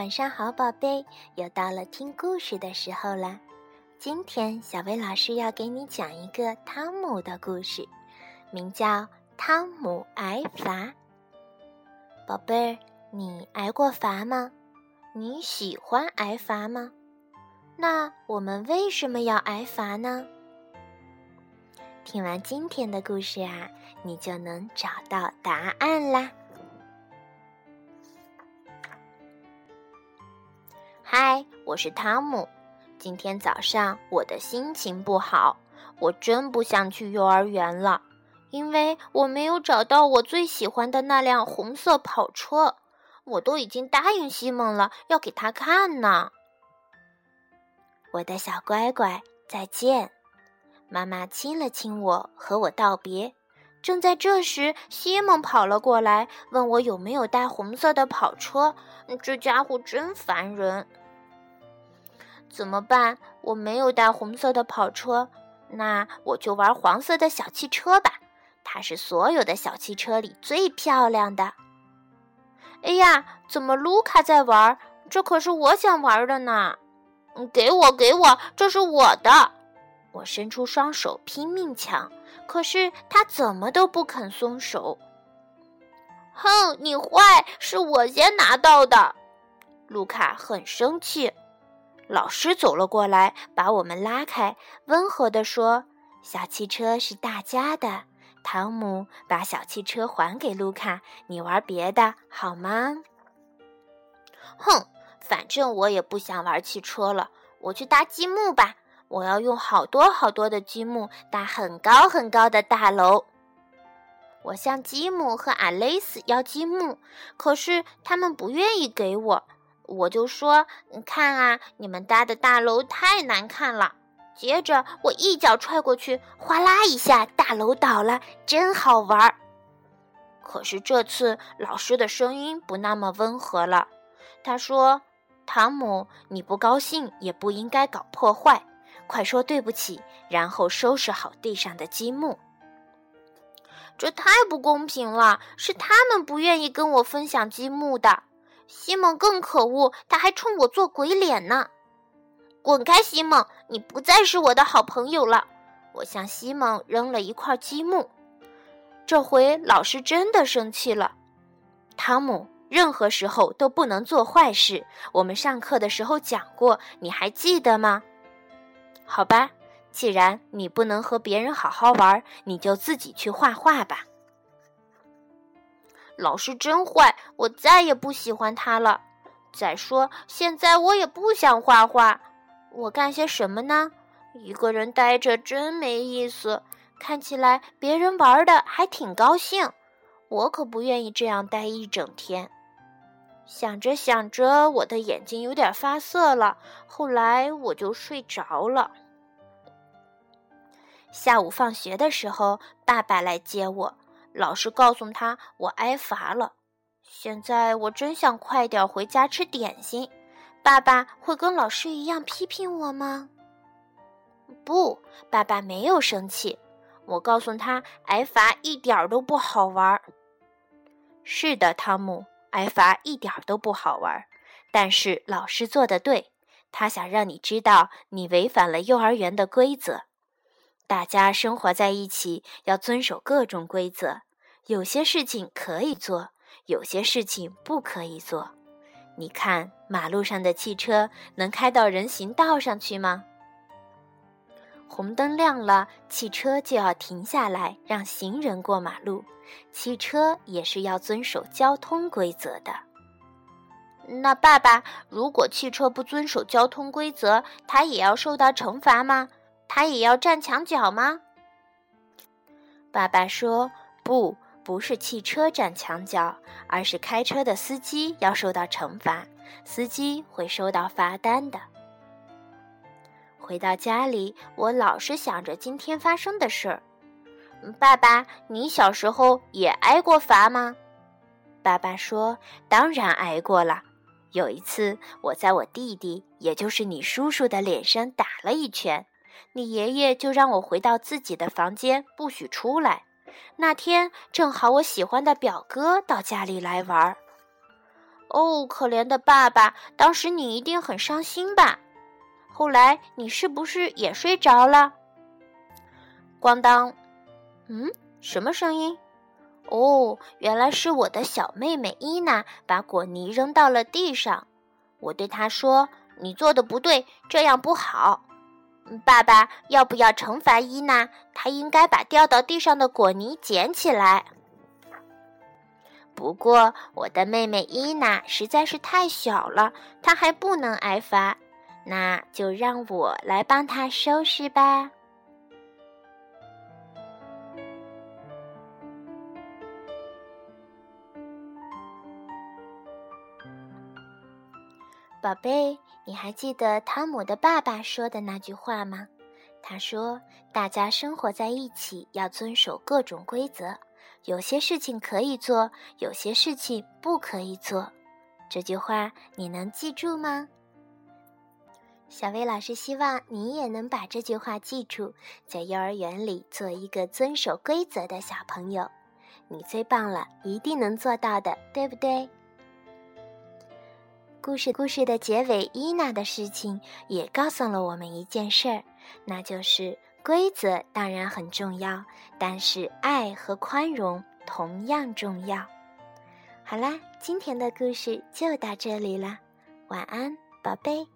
晚上好，宝贝，又到了听故事的时候了。今天小薇老师要给你讲一个汤姆的故事，名叫《汤姆挨罚》。宝贝儿，你挨过罚吗？你喜欢挨罚吗？那我们为什么要挨罚呢？听完今天的故事啊，你就能找到答案啦。嗨，我是汤姆。今天早上我的心情不好，我真不想去幼儿园了，因为我没有找到我最喜欢的那辆红色跑车。我都已经答应西蒙了，要给他看呢。我的小乖乖，再见！妈妈亲了亲我，和我道别。正在这时，西蒙跑了过来，问我有没有带红色的跑车。这家伙真烦人。怎么办？我没有带红色的跑车，那我就玩黄色的小汽车吧。它是所有的小汽车里最漂亮的。哎呀，怎么卢卡在玩？这可是我想玩的呢！给我，给我，这是我的！我伸出双手拼命抢，可是他怎么都不肯松手。哼，你坏！是我先拿到的。卢卡很生气。老师走了过来，把我们拉开，温和地说：“小汽车是大家的。”汤姆把小汽车还给卢卡：“你玩别的好吗？”哼，反正我也不想玩汽车了，我去搭积木吧。我要用好多好多的积木搭很高很高的大楼。我向吉姆和阿雷斯要积木，可是他们不愿意给我。我就说：“看啊，你们搭的大楼太难看了。”接着我一脚踹过去，哗啦一下，大楼倒了，真好玩儿。可是这次老师的声音不那么温和了，他说：“汤姆，你不高兴也不应该搞破坏，快说对不起，然后收拾好地上的积木。”这太不公平了，是他们不愿意跟我分享积木的。西蒙更可恶，他还冲我做鬼脸呢！滚开，西蒙！你不再是我的好朋友了。我向西蒙扔了一块积木。这回老师真的生气了。汤姆，任何时候都不能做坏事。我们上课的时候讲过，你还记得吗？好吧，既然你不能和别人好好玩，你就自己去画画吧。老师真坏，我再也不喜欢他了。再说，现在我也不想画画。我干些什么呢？一个人呆着真没意思。看起来别人玩的还挺高兴，我可不愿意这样待一整天。想着想着，我的眼睛有点发涩了。后来我就睡着了。下午放学的时候，爸爸来接我。老师告诉他我挨罚了，现在我真想快点回家吃点心。爸爸会跟老师一样批评我吗？不，爸爸没有生气。我告诉他挨罚一点都不好玩。是的，汤姆，挨罚一点都不好玩。但是老师做的对，他想让你知道你违反了幼儿园的规则。大家生活在一起，要遵守各种规则。有些事情可以做，有些事情不可以做。你看，马路上的汽车能开到人行道上去吗？红灯亮了，汽车就要停下来让行人过马路。汽车也是要遵守交通规则的。那爸爸，如果汽车不遵守交通规则，他也要受到惩罚吗？他也要站墙角吗？爸爸说：“不，不是汽车站墙角，而是开车的司机要受到惩罚，司机会收到罚单的。”回到家里，我老是想着今天发生的事儿。爸爸，你小时候也挨过罚吗？爸爸说：“当然挨过了。有一次，我在我弟弟，也就是你叔叔的脸上打了一拳。”你爷爷就让我回到自己的房间，不许出来。那天正好我喜欢的表哥到家里来玩儿。哦，可怜的爸爸，当时你一定很伤心吧？后来你是不是也睡着了？咣当，嗯，什么声音？哦，原来是我的小妹妹伊娜把果泥扔到了地上。我对她说：“你做的不对，这样不好。”爸爸，要不要惩罚伊娜？她应该把掉到地上的果泥捡起来。不过，我的妹妹伊娜实在是太小了，她还不能挨罚。那就让我来帮她收拾吧。宝贝，你还记得汤姆的爸爸说的那句话吗？他说：“大家生活在一起，要遵守各种规则。有些事情可以做，有些事情不可以做。”这句话你能记住吗？小薇老师希望你也能把这句话记住，在幼儿园里做一个遵守规则的小朋友。你最棒了，一定能做到的，对不对？故事故事的结尾，伊娜的事情也告诉了我们一件事儿，那就是规则当然很重要，但是爱和宽容同样重要。好啦，今天的故事就到这里了，晚安，宝贝。